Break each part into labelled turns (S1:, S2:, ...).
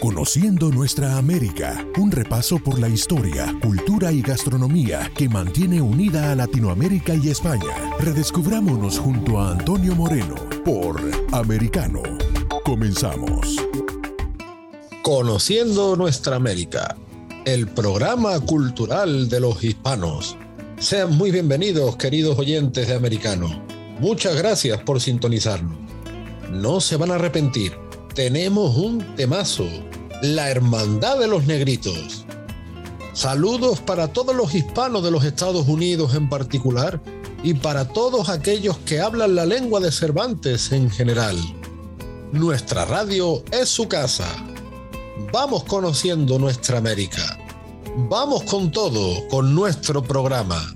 S1: Conociendo nuestra América. Un repaso por la historia, cultura y gastronomía que mantiene unida a Latinoamérica y España. Redescubrámonos junto a Antonio Moreno por Americano. Comenzamos.
S2: Conociendo nuestra América, el programa cultural de los hispanos. Sean muy bienvenidos, queridos oyentes de Americano. Muchas gracias por sintonizarnos. No se van a arrepentir. Tenemos un temazo. La Hermandad de los Negritos. Saludos para todos los hispanos de los Estados Unidos en particular y para todos aquellos que hablan la lengua de Cervantes en general. Nuestra radio es su casa. Vamos conociendo nuestra América. Vamos con todo, con nuestro programa.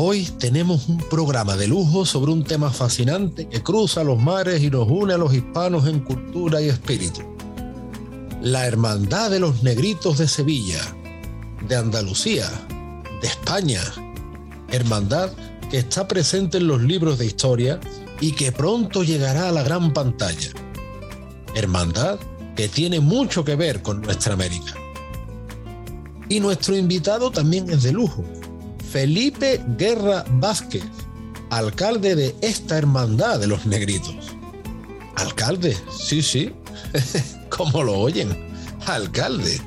S2: Hoy tenemos un programa de lujo sobre un tema fascinante que cruza los mares y nos une a los hispanos en cultura y espíritu. La Hermandad de los Negritos de Sevilla, de Andalucía, de España. Hermandad que está presente en los libros de historia y que pronto llegará a la gran pantalla. Hermandad que tiene mucho que ver con nuestra América. Y nuestro invitado también es de lujo. Felipe Guerra Vázquez, alcalde de esta hermandad de los negritos. Alcalde, sí, sí, como lo oyen, alcalde.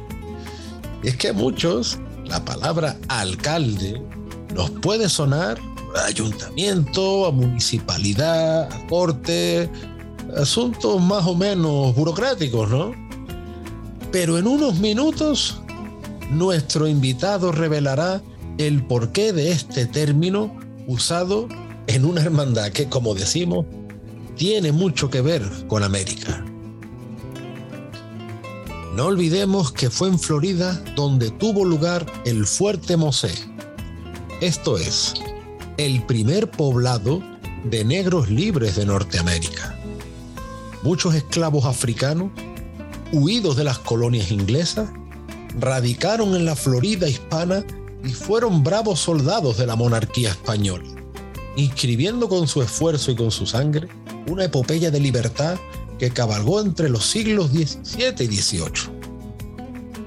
S2: Es que a muchos la palabra alcalde nos puede sonar a ayuntamiento, a municipalidad, a corte, asuntos más o menos burocráticos, ¿no? Pero en unos minutos nuestro invitado revelará el porqué de este término usado en una hermandad que, como decimos, tiene mucho que ver con América. No olvidemos que fue en Florida donde tuvo lugar el Fuerte Mosé, esto es, el primer poblado de negros libres de Norteamérica. Muchos esclavos africanos, huidos de las colonias inglesas, radicaron en la Florida hispana y fueron bravos soldados de la monarquía española, inscribiendo con su esfuerzo y con su sangre una epopeya de libertad que cabalgó entre los siglos XVII y XVIII.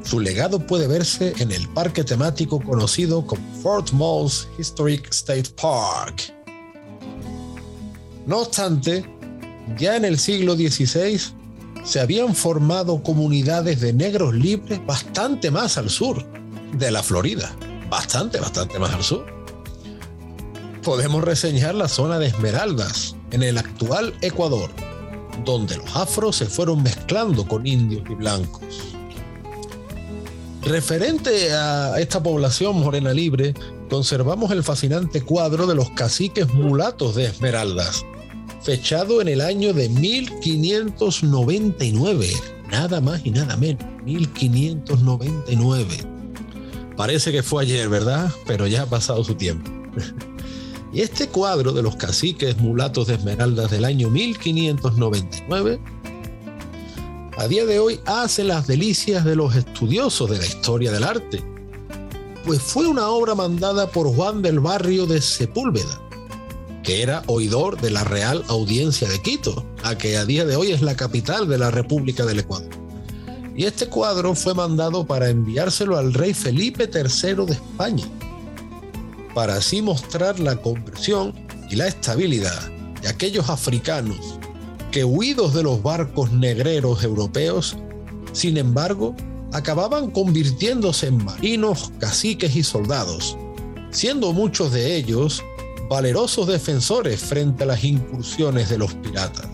S2: Su legado puede verse en el parque temático conocido como Fort Moss Historic State Park. No obstante, ya en el siglo XVI se habían formado comunidades de negros libres bastante más al sur de la Florida, bastante, bastante más al sur. Podemos reseñar la zona de Esmeraldas, en el actual Ecuador, donde los afros se fueron mezclando con indios y blancos. Referente a esta población morena libre, conservamos el fascinante cuadro de los caciques mulatos de Esmeraldas, fechado en el año de 1599, nada más y nada menos, 1599. Parece que fue ayer, ¿verdad? Pero ya ha pasado su tiempo. Y este cuadro de los caciques mulatos de Esmeraldas del año 1599 a día de hoy hace las delicias de los estudiosos de la historia del arte, pues fue una obra mandada por Juan del Barrio de Sepúlveda, que era oidor de la Real Audiencia de Quito, a que a día de hoy es la capital de la República del Ecuador. Y este cuadro fue mandado para enviárselo al rey Felipe III de España, para así mostrar la conversión y la estabilidad de aquellos africanos que huidos de los barcos negreros europeos, sin embargo, acababan convirtiéndose en marinos, caciques y soldados, siendo muchos de ellos valerosos defensores frente a las incursiones de los piratas.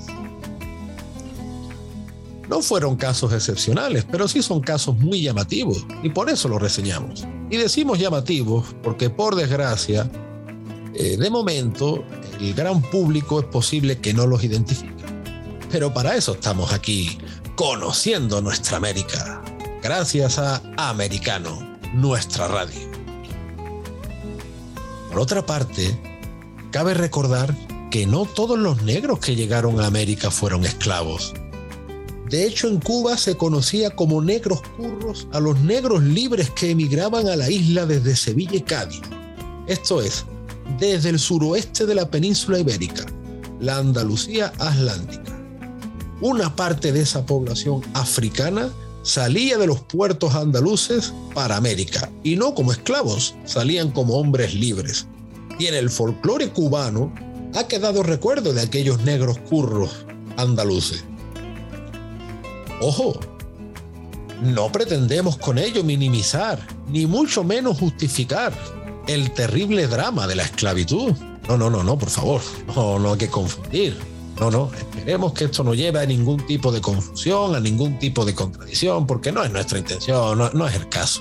S2: No fueron casos excepcionales, pero sí son casos muy llamativos y por eso los reseñamos. Y decimos llamativos porque por desgracia, eh, de momento, el gran público es posible que no los identifique. Pero para eso estamos aquí, conociendo nuestra América, gracias a Americano, nuestra radio. Por otra parte, cabe recordar que no todos los negros que llegaron a América fueron esclavos. De hecho, en Cuba se conocía como negros curros a los negros libres que emigraban a la isla desde Sevilla y Cádiz. Esto es, desde el suroeste de la península ibérica, la Andalucía atlántica. Una parte de esa población africana salía de los puertos andaluces para América, y no como esclavos, salían como hombres libres. Y en el folclore cubano ha quedado recuerdo de aquellos negros curros andaluces. Ojo, no pretendemos con ello minimizar, ni mucho menos justificar el terrible drama de la esclavitud. No, no, no, no, por favor, no, no hay que confundir. No, no, esperemos que esto no lleve a ningún tipo de confusión, a ningún tipo de contradicción, porque no es nuestra intención, no, no es el caso.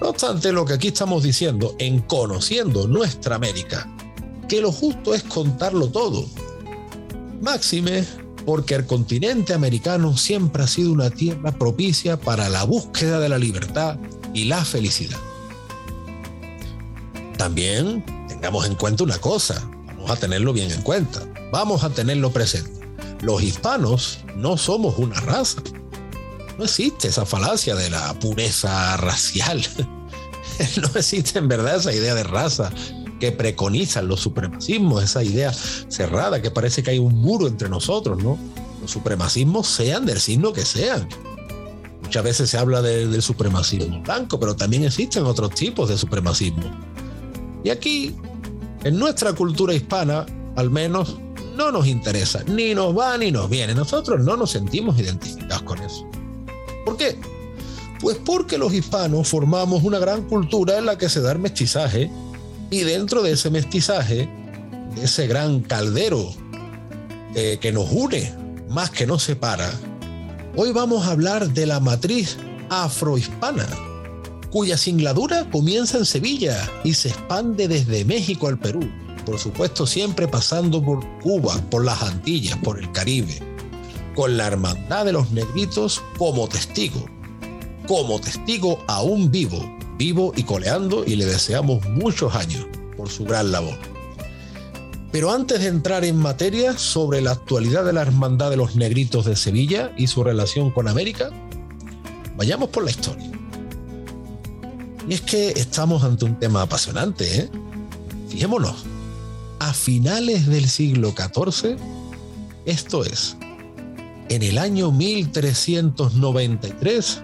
S2: No obstante, lo que aquí estamos diciendo en conociendo nuestra América, que lo justo es contarlo todo. Máxime porque el continente americano siempre ha sido una tierra propicia para la búsqueda de la libertad y la felicidad. También tengamos en cuenta una cosa, vamos a tenerlo bien en cuenta, vamos a tenerlo presente. Los hispanos no somos una raza. No existe esa falacia de la pureza racial. no existe en verdad esa idea de raza que preconizan los supremacismos, esa idea cerrada que parece que hay un muro entre nosotros, ¿no? Los supremacismos sean del signo que sean. Muchas veces se habla del supremacismo blanco, pero también existen otros tipos de supremacismo. Y aquí, en nuestra cultura hispana, al menos, no nos interesa, ni nos va ni nos viene. Nosotros no nos sentimos identificados con eso. ¿Por qué? Pues porque los hispanos formamos una gran cultura en la que se da el mestizaje y dentro de ese mestizaje, de ese gran caldero eh, que nos une más que nos separa, hoy vamos a hablar de la matriz afrohispana, cuya singladura comienza en Sevilla y se expande desde México al Perú, por supuesto siempre pasando por Cuba, por las Antillas, por el Caribe, con la hermandad de los negritos como testigo, como testigo aún vivo vivo y coleando y le deseamos muchos años por su gran labor. Pero antes de entrar en materia sobre la actualidad de la Hermandad de los Negritos de Sevilla y su relación con América, vayamos por la historia. Y es que estamos ante un tema apasionante, ¿eh? Fijémonos, a finales del siglo XIV, esto es, en el año 1393,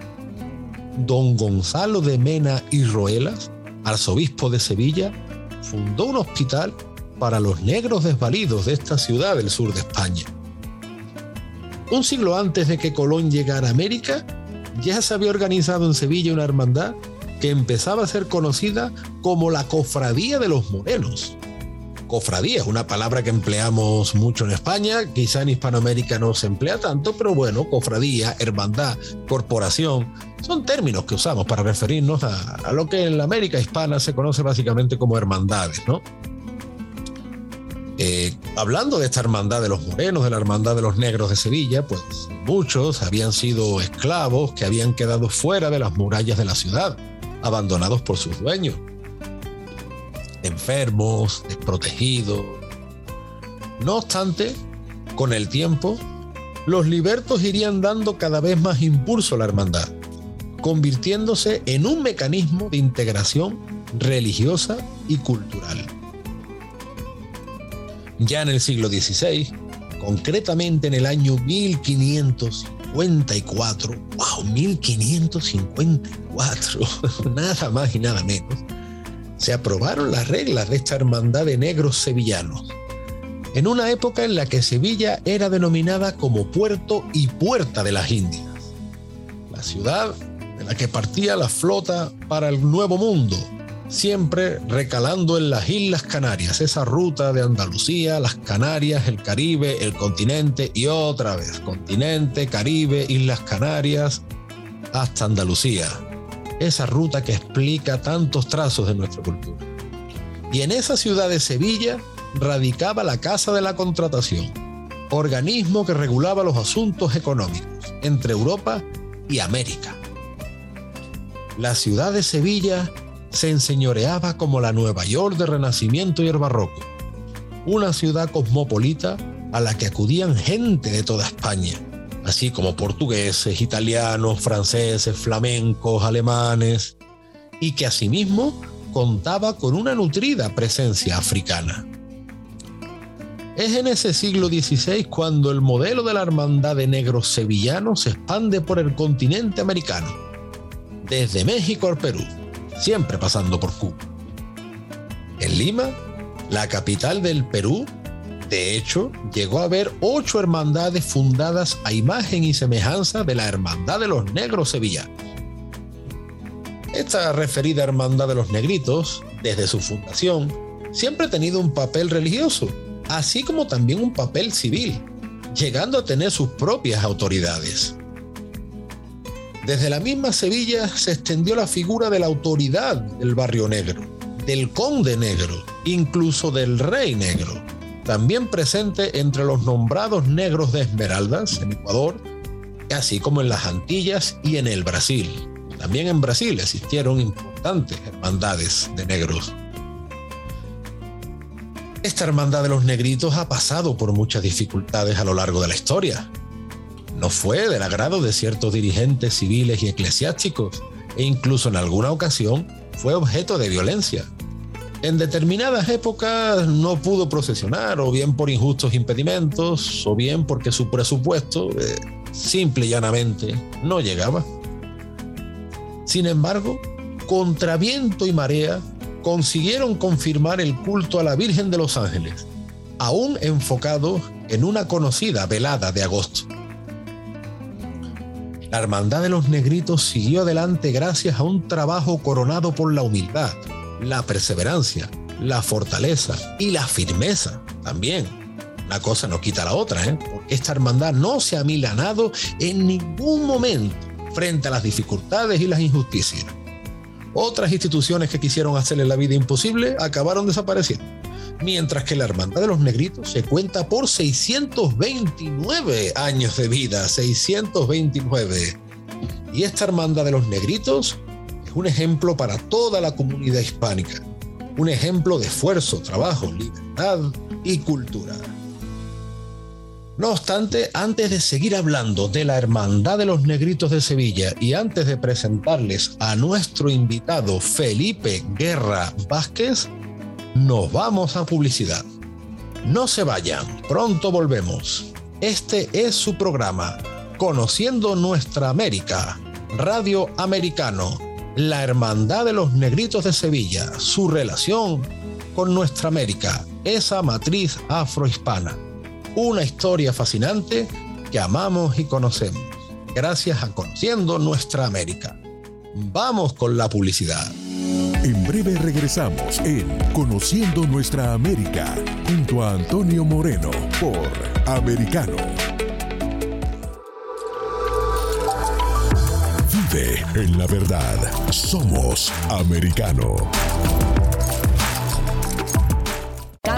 S2: don Gonzalo de Mena y Roelas, arzobispo de Sevilla, fundó un hospital para los negros desvalidos de esta ciudad del sur de España. Un siglo antes de que Colón llegara a América, ya se había organizado en Sevilla una hermandad que empezaba a ser conocida como la Cofradía de los Morenos. Cofradía, una palabra que empleamos mucho en España, quizá en Hispanoamérica no se emplea tanto, pero bueno, cofradía, hermandad, corporación, son términos que usamos para referirnos a, lo que en la América hispana se conoce básicamente como hermandades, ¿no? Eh, hablando de esta hermandad de los morenos, de la hermandad de los negros de Sevilla, pues muchos habían sido esclavos que habían quedado fuera de las murallas de la ciudad, abandonados por sus dueños, enfermos, desprotegidos. No obstante, con el tiempo, los libertos irían dando cada vez más impulso a la hermandad convirtiéndose en un mecanismo de integración religiosa y cultural. Ya en el siglo XVI, concretamente en el año 1554, wow, 1554, nada más y nada menos, se aprobaron las reglas de esta hermandad de negros sevillanos, en una época en la que Sevilla era denominada como puerto y puerta de las Indias. La ciudad la que partía la flota para el Nuevo Mundo, siempre recalando en las Islas Canarias, esa ruta de Andalucía, las Canarias, el Caribe, el continente y otra vez, continente, Caribe, Islas Canarias, hasta Andalucía. Esa ruta que explica tantos trazos de nuestra cultura. Y en esa ciudad de Sevilla radicaba la Casa de la Contratación, organismo que regulaba los asuntos económicos entre Europa y América. La ciudad de Sevilla se enseñoreaba como la Nueva York del Renacimiento y el Barroco, una ciudad cosmopolita a la que acudían gente de toda España, así como portugueses, italianos, franceses, flamencos, alemanes, y que asimismo contaba con una nutrida presencia africana. Es en ese siglo XVI cuando el modelo de la hermandad de negros sevillanos se expande por el continente americano, desde México al Perú, siempre pasando por Cuba. En Lima, la capital del Perú, de hecho, llegó a haber ocho hermandades fundadas a imagen y semejanza de la Hermandad de los Negros Sevillanos. Esta referida Hermandad de los Negritos, desde su fundación, siempre ha tenido un papel religioso, así como también un papel civil, llegando a tener sus propias autoridades. Desde la misma Sevilla se extendió la figura de la autoridad del barrio negro, del conde negro, incluso del rey negro, también presente entre los nombrados negros de Esmeraldas en Ecuador, así como en las Antillas y en el Brasil. También en Brasil existieron importantes hermandades de negros. Esta hermandad de los negritos ha pasado por muchas dificultades a lo largo de la historia. No fue del agrado de ciertos dirigentes civiles y eclesiásticos e incluso en alguna ocasión fue objeto de violencia. En determinadas épocas no pudo procesionar, o bien por injustos impedimentos, o bien porque su presupuesto, eh, simple y llanamente, no llegaba. Sin embargo, contra viento y marea, consiguieron confirmar el culto a la Virgen de los Ángeles, aún enfocado en una conocida velada de agosto. La Hermandad de los Negritos siguió adelante gracias a un trabajo coronado por la humildad, la perseverancia, la fortaleza y la firmeza también. Una cosa no quita la otra, ¿eh? porque esta hermandad no se ha milanado en ningún momento frente a las dificultades y las injusticias. Otras instituciones que quisieron hacerle la vida imposible acabaron desapareciendo mientras que la Hermandad de los Negritos se cuenta por 629 años de vida, 629. Y esta Hermandad de los Negritos es un ejemplo para toda la comunidad hispánica, un ejemplo de esfuerzo, trabajo, libertad y cultura. No obstante, antes de seguir hablando de la Hermandad de los Negritos de Sevilla y antes de presentarles a nuestro invitado Felipe Guerra Vázquez, nos vamos a publicidad. No se vayan, pronto volvemos. Este es su programa, Conociendo Nuestra América, Radio Americano, la Hermandad de los Negritos de Sevilla, su relación con nuestra América, esa matriz afrohispana. Una historia fascinante que amamos y conocemos, gracias a Conociendo Nuestra América. Vamos con la publicidad.
S1: En breve regresamos en Conociendo Nuestra América junto a Antonio Moreno por Americano. Vive en la verdad. Somos Americano.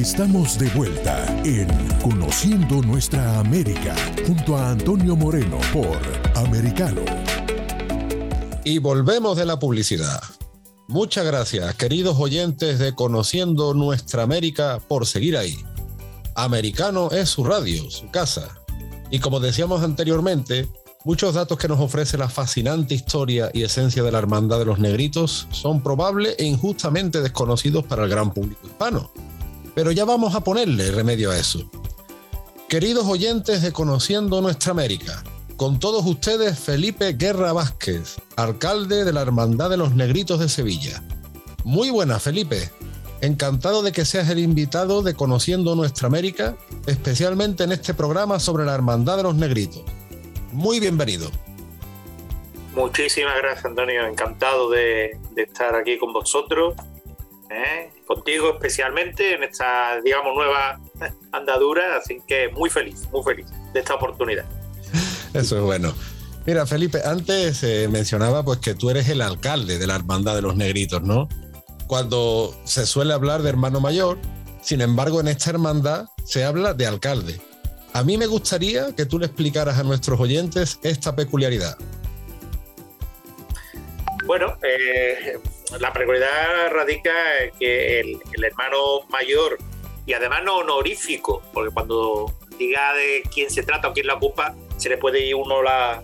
S1: Estamos de vuelta en Conociendo Nuestra América junto a Antonio Moreno por Americano.
S2: Y volvemos de la publicidad. Muchas gracias, queridos oyentes de Conociendo Nuestra América, por seguir ahí. Americano es su radio, su casa. Y como decíamos anteriormente, muchos datos que nos ofrece la fascinante historia y esencia de la Hermandad de los Negritos son probables e injustamente desconocidos para el gran público hispano. Pero ya vamos a ponerle remedio a eso. Queridos oyentes de Conociendo Nuestra América, con todos ustedes Felipe Guerra Vázquez, alcalde de la Hermandad de los Negritos de Sevilla. Muy buenas, Felipe. Encantado de que seas el invitado de Conociendo Nuestra América, especialmente en este programa sobre la Hermandad de los Negritos. Muy bienvenido.
S3: Muchísimas gracias, Antonio. Encantado de, de estar aquí con vosotros ¿eh? contigo especialmente en esta, digamos, nueva andadura, así que muy feliz, muy feliz de esta oportunidad.
S2: Eso es bueno. Mira, Felipe, antes eh, mencionaba pues que tú eres el alcalde de la Hermandad de los Negritos, ¿no? Cuando se suele hablar de hermano mayor, sin embargo, en esta hermandad se habla de alcalde. A mí me gustaría que tú le explicaras a nuestros oyentes esta peculiaridad.
S3: Bueno, eh, la peculiaridad radica en que el, hermano mayor, y además no honorífico, porque cuando diga de quién se trata o quién la ocupa, se le puede ir uno la,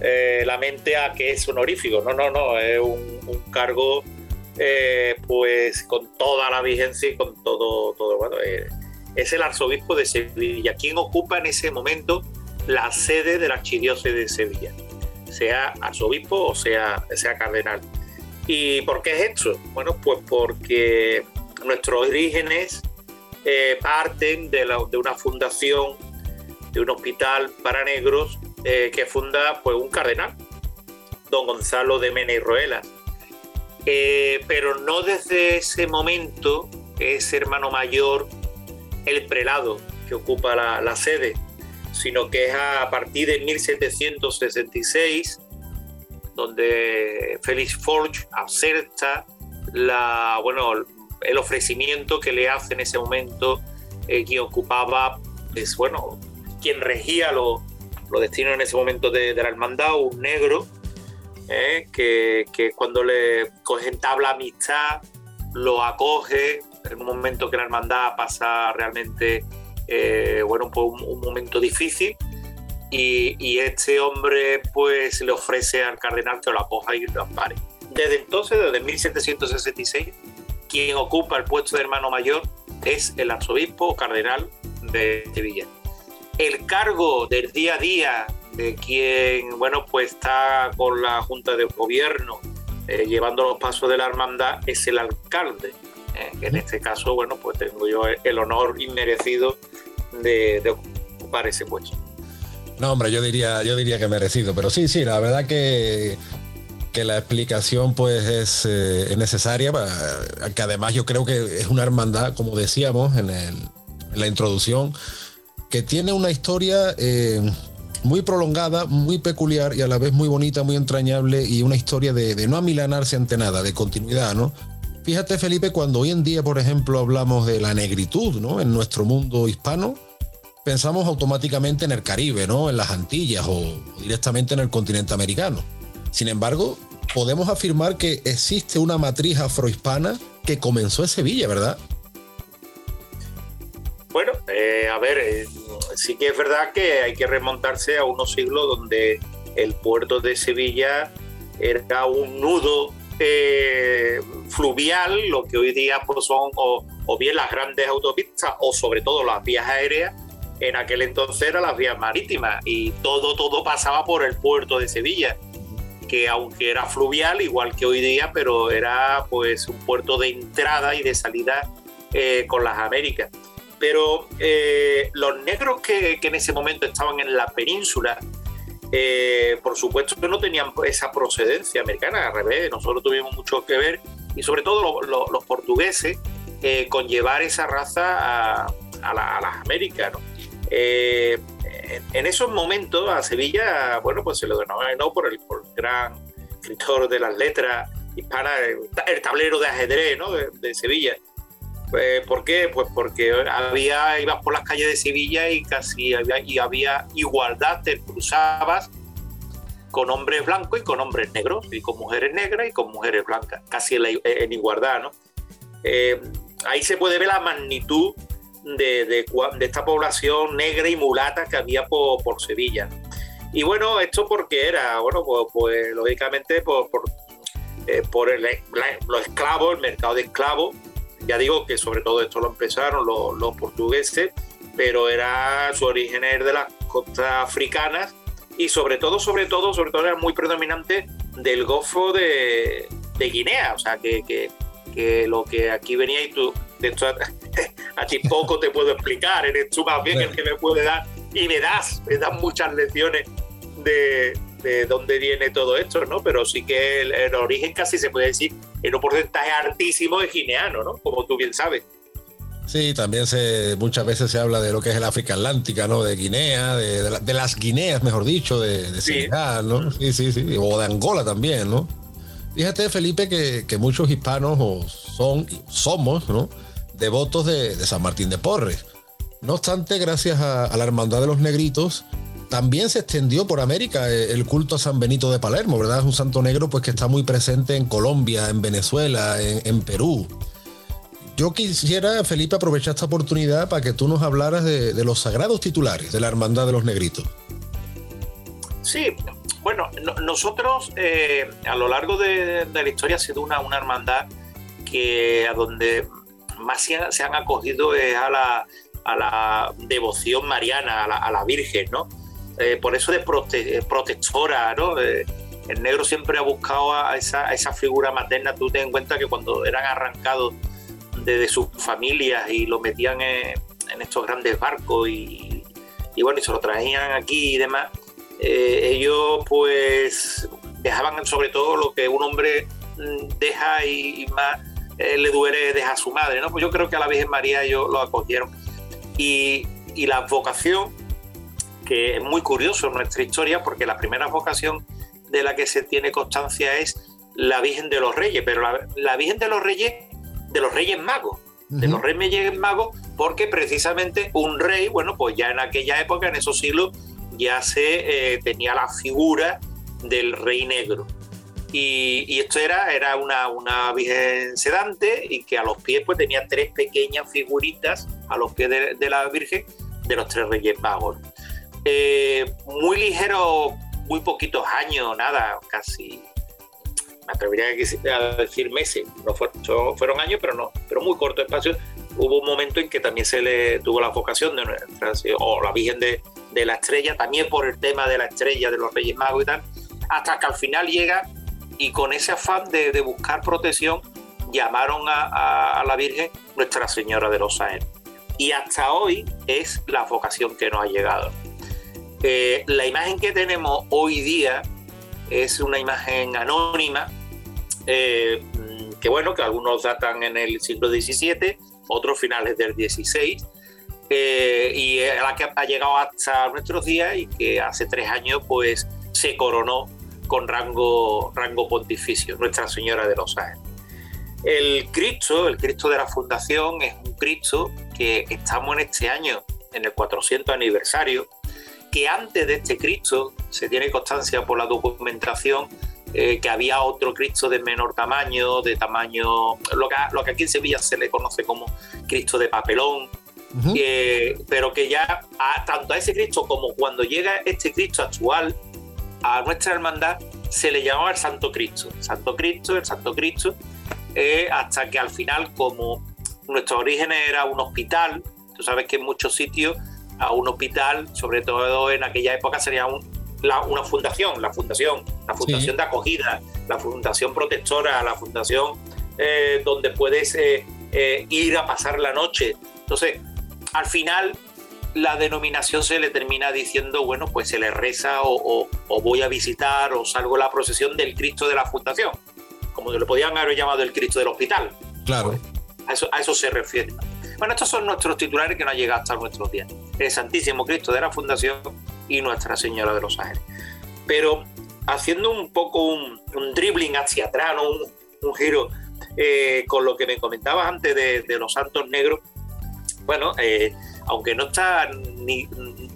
S3: eh, mente a que es honorífico. No, no, no, es un, cargo eh, pues con toda la vigencia y con todo, todo bueno, eh, es el arzobispo de Sevilla, quien ocupa en ese momento la sede de la archidiócesis de Sevilla, sea arzobispo o sea, sea cardenal. ¿Y por qué es esto? Bueno, pues porque nuestros orígenes eh, parten de, una fundación, de un hospital para negros eh, que funda pues, un cardenal, don Gonzalo de Mena y Roelas. Eh, pero no desde ese momento es hermano mayor el prelado que ocupa la, la sede, sino que es a partir de 1766 donde Félix Forge acepta la, bueno, el ofrecimiento que le hace en ese momento eh, quien ocupaba, pues, bueno, quien regía los destinos en ese momento de, la hermandad, un negro, eh, que, cuando le coge tabla amistad, lo acoge en un momento que la hermandad pasa realmente, eh, bueno, un, un momento difícil y, este hombre pues le ofrece al cardenal que lo acoja y lo ampare. Desde entonces, desde 1766, quien ocupa el puesto de hermano mayor es el arzobispo cardenal de Sevilla. El cargo del día a día de quien, bueno, pues está con la Junta de Gobierno eh, llevando los pasos de la hermandad es el alcalde. Eh, en este caso, bueno, pues tengo yo el honor inmerecido de, de ocupar ese puesto.
S2: No, hombre, yo diría, yo diría que merecido, pero sí, sí, la verdad que, que la explicación pues es, eh, necesaria, que además yo creo que es una hermandad, como decíamos en, la introducción, que tiene una historia eh, muy prolongada, muy peculiar y a la vez muy bonita, muy entrañable y una historia de, de no amilanarse ante nada, de continuidad, ¿no? Fíjate, Felipe, cuando hoy en día, por ejemplo, hablamos de la negritud, ¿no? En nuestro mundo hispano, pensamos automáticamente en el Caribe, ¿no? En las Antillas o directamente en el continente americano. Sin embargo, podemos afirmar que existe una matriz afrohispana que comenzó en Sevilla, ¿verdad?
S3: Bueno, eh, a ver, eh, sí que es verdad que hay que remontarse a unos siglos donde el puerto de Sevilla era un nudo eh, fluvial, lo que hoy día pues, son o, o, bien las grandes autopistas o sobre todo las vías aéreas en aquel entonces eran las vías marítimas y todo, todo pasaba por el puerto de Sevilla, que aunque era fluvial, igual que hoy día, pero era pues un puerto de entrada y de salida eh, con las Américas. Pero eh, los negros que, en ese momento estaban en la península, eh, por supuesto que no tenían esa procedencia americana, al revés, nosotros tuvimos mucho que ver, y sobre todo los portugueses, con llevar esa raza a, las Américas. En esos momentos a Sevilla, bueno, pues se lo denominó por el, por el gran escritor de las letras hispanas, el tablero de ajedrez ¿no? de, Sevilla. Pues, ¿Por qué? Pues porque había, ibas por las calles de Sevilla y casi había, y había igualdad, te cruzabas con hombres blancos y con hombres negros, y con mujeres negras y con mujeres blancas, casi en, igualdad, ¿no? Eh, ahí se puede ver la magnitud de, de, esta población negra y mulata que había por, por Sevilla. Y bueno, esto porque era, bueno, pues, lógicamente por, por, eh, los esclavos, el mercado de esclavos. Ya digo que sobre todo esto lo empezaron los, portugueses, pero era su origen de las costas africanas y sobre todo, sobre todo, sobre todo era muy predominante del Golfo de, Guinea. O sea, que, que, lo que aquí venía y tú, de a, ti poco te puedo explicar, eres tú más bien el que me puede dar y me das, me das muchas lecciones de, dónde viene todo esto, ¿no? Pero sí que el, origen casi se puede decir en un porcentaje altísimo de guineano, ¿no? Como tú bien sabes.
S2: Sí, también se, muchas veces se habla de lo que es el África Atlántica, ¿no? De Guinea, de, las Guineas, mejor dicho, de, Senegal, ¿no? Sí, sí, sí, o de Angola también, ¿no? Fíjate, Felipe, que, muchos hispanos son, somos, ¿no? Devotos de, San Martín de Porres. No obstante, gracias a la Hermandad de los Negritos, también se extendió por América eh, el culto a San Benito de Palermo, ¿verdad? Es un santo negro pues que está muy presente en Colombia, en Venezuela, en, Perú. Yo quisiera, Felipe, aprovechar esta oportunidad para que tú nos hablaras de, los sagrados titulares de la Hermandad de los Negritos.
S3: Sí, bueno, nosotros eh, a lo largo de, la historia ha sido una, una hermandad que a donde más se, han acogido es a la, a la devoción mariana, a la, a la Virgen, ¿no? Eh, por eso de eh, protectora, ¿no? Eh, el negro siempre ha buscado a esa, figura materna. Tú ten en cuenta que cuando eran arrancados de, sus familias y lo metían en, estos grandes barcos y, bueno, y se lo traían aquí y demás, ellos pues dejaban sobre todo lo que un hombre mm, deja y, más le duele deja a su madre, ¿no? Pues yo creo que a la Virgen María ellos lo acogieron. Y, y la vocación que es muy curioso en nuestra historia porque la primera vocación de la que se tiene constancia es la Virgen de los Reyes, pero la, Virgen de los Reyes, de los Reyes Magos, de los Reyes Magos, porque precisamente un rey, bueno, pues ya en aquella época, en esos siglos, ya se eh, tenía la figura del rey negro. Y, esto era, era una, una, virgen sedante y que a los pies pues tenía tres pequeñas figuritas a los pies de, de la Virgen de los tres reyes magos. Eh, muy ligero, muy poquitos años, nada, casi, me atrevería a decir meses, no fueron, años, pero no, pero muy corto espacio. Hubo un momento en que también se le tuvo la vocación de nuestra, o la Virgen de, la Estrella, también por el tema de la estrella de los Reyes Magos y tal, hasta que al final llega y con ese afán de, buscar protección llamaron a, la Virgen Nuestra Señora de los Ángeles. Y hasta hoy es la vocación que nos ha llegado la imagen que tenemos hoy día es una imagen anónima, eh, que bueno, que algunos datan en el siglo XVII, otros finales del XVI, eh, y a la que ha llegado hasta nuestros días y que hace tres años pues se coronó con rango, rango pontificio, Nuestra Señora de los Ángeles. El Cristo, el Cristo de la Fundación, es un Cristo que estamos en este año, en el 400 aniversario, que antes de este Cristo se tiene constancia por la documentación eh, que había otro Cristo de menor tamaño, de tamaño, lo que, lo que aquí en Sevilla se le conoce como Cristo de papelón, pero que ya tanto a ese Cristo como cuando llega este Cristo actual a nuestra hermandad se le llamaba el Santo Cristo, Santo Cristo, el Santo Cristo, eh, hasta que al final como nuestro origen era un hospital, tú sabes que en muchos sitios a un hospital, sobre todo en aquella época sería una fundación, la fundación, la fundación de acogida, la fundación protectora, la fundación eh, donde puedes eh, eh, ir a pasar la noche. Entonces, al final la denominación se le termina diciendo, bueno, pues se le reza o, voy a visitar o salgo la procesión del Cristo de la Fundación, como le podían haber llamado el Cristo del Hospital.
S2: Claro.
S3: A eso, a eso se refiere. Bueno, estos son nuestros titulares que no han llegado hasta nuestros días. El Santísimo Cristo de la Fundación y Nuestra Señora de los Ángeles. Pero haciendo un poco un, dribbling hacia atrás, un, giro eh, con lo que me comentabas antes de, los santos negros, bueno, eh, aunque no está ni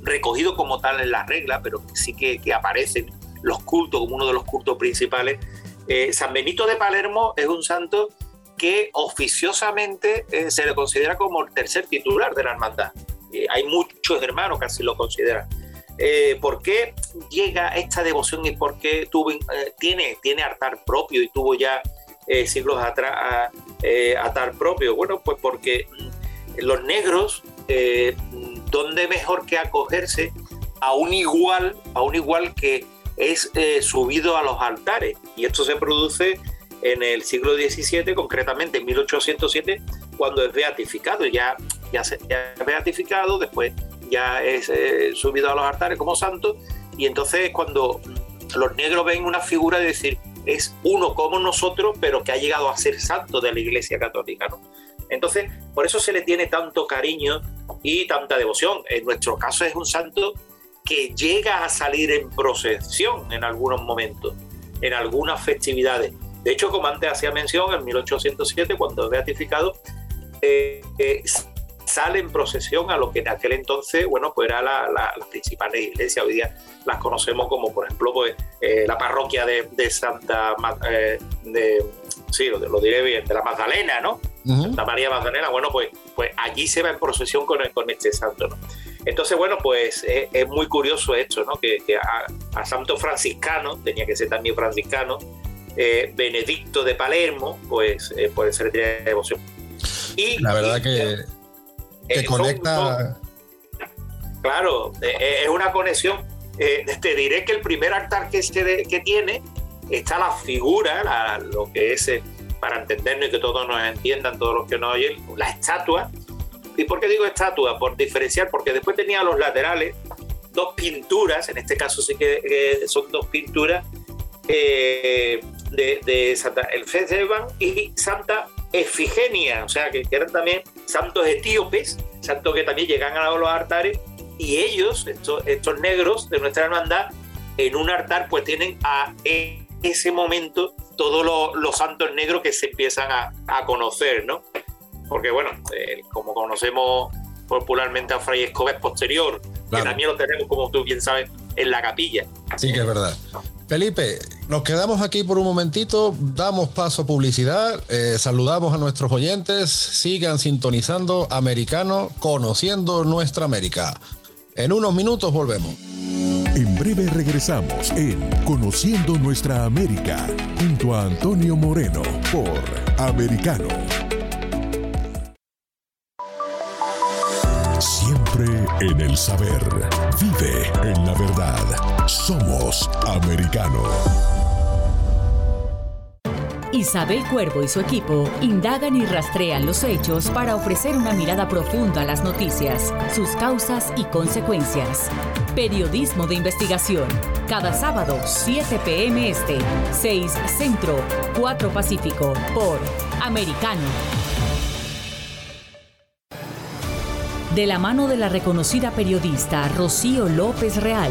S3: recogido como tal en la regla, pero sí que, aparecen los cultos como uno de los cultos principales, eh, San Benito de Palermo es un santo que oficiosamente se le considera como el tercer titular de la hermandad. hay muchos hermanos que así lo consideran. Eh, por qué llega esta devoción y por qué eh, tiene, tiene altar propio y tuvo ya eh, siglos atrás altar propio. Bueno, pues porque mm, los negros, ¿dónde mejor que acogerse a un igual, a un igual que es subido a los altares? Y esto se produce en el siglo XVII, concretamente en 1807, cuando es beatificado, ya, ya, se, ya es beatificado, después ya es eh, subido a los altares como santo, y entonces cuando los negros ven una figura de decir, es uno como nosotros, pero que ha llegado a ser santo de la Iglesia Católica. ¿no? Entonces, por eso se le tiene tanto cariño y tanta devoción. En nuestro caso es un santo que llega a salir en procesión en algunos momentos, en algunas festividades. De hecho, como antes hacía mención, en 1807, cuando es beatificado, eh, eh, sale en procesión a lo que en aquel entonces, bueno, pues era la, la, las principales iglesias. Hoy día las conocemos como, por ejemplo, pues, eh, la parroquia de, Santa, eh, de, sí, lo, lo, diré bien, de la Magdalena, ¿no? Santa María Magdalena, bueno, pues, pues allí se va en procesión con, con este santo, ¿no? Entonces, bueno, pues eh, es, muy curioso esto, ¿no? Que, a, santo franciscano, tenía que ser también franciscano, Benedicto de Palermo, pues, pues se le tiene devoción.
S2: Y, la verdad que que conecta.
S3: claro, eh, eh, es una conexión. Eh, te diré que el primer altar que, que tiene está la figura, lo que es, para entendernos y que todos nos entiendan, todos los que nos oyen, la estatua. ¿Y por qué digo estatua? Por diferenciar, porque después tenía los laterales dos pinturas, en este caso sí que son dos pinturas, de, de, Santa y Santa Efigenia, o sea, que, eran también santos etíopes, santos que también llegan a los altares, y ellos, estos, estos negros de nuestra hermandad, en un altar pues tienen a ese momento todos los, santos negros que se empiezan a, conocer, ¿no? Porque bueno, eh, como conocemos popularmente a Fray Escobar posterior, que también lo tenemos, como tú bien sabes, en la capilla.
S2: Sí, que es verdad. Felipe, nos quedamos aquí por un momentito, damos paso a publicidad, eh, saludamos a nuestros oyentes, sigan sintonizando Americano, conociendo nuestra América. En unos minutos volvemos.
S1: En breve regresamos en Conociendo Nuestra América, junto a Antonio Moreno por Americano. Siempre en el saber. Vive en la verdad. Somos americano.
S4: Isabel Cuervo y su equipo indagan y rastrean los hechos para ofrecer una mirada profunda a las noticias, sus causas y consecuencias. Periodismo de investigación. Cada sábado, 7 p.m. Este, 6 Centro, 4 Pacífico, por Americano. De la mano de la reconocida periodista Rocío López Real,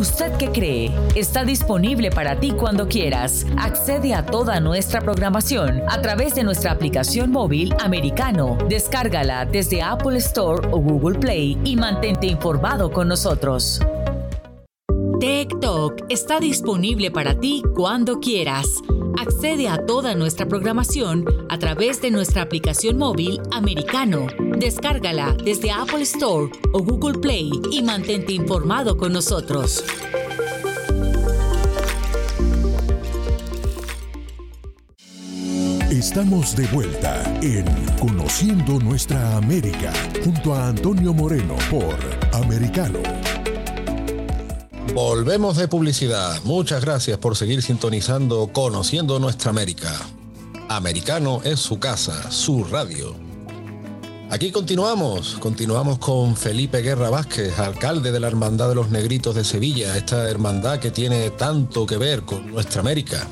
S4: ¿Usted qué cree? Está disponible para ti cuando quieras. Accede a toda nuestra programación a través de nuestra aplicación móvil americano. Descárgala desde Apple Store o Google Play y mantente informado con nosotros. TikTok está disponible para ti cuando quieras. Accede a toda nuestra programación a través de nuestra aplicación móvil americano. Descárgala desde Apple Store o Google Play y mantente informado con nosotros.
S1: Estamos de vuelta en Conociendo Nuestra América junto a Antonio Moreno por Americano.
S2: Volvemos de publicidad. Muchas gracias por seguir sintonizando Conociendo Nuestra América. Americano es su casa, su radio. Aquí continuamos, continuamos con Felipe Guerra Vázquez, alcalde de la Hermandad de los Negritos de Sevilla, esta hermandad que tiene tanto que ver con nuestra América.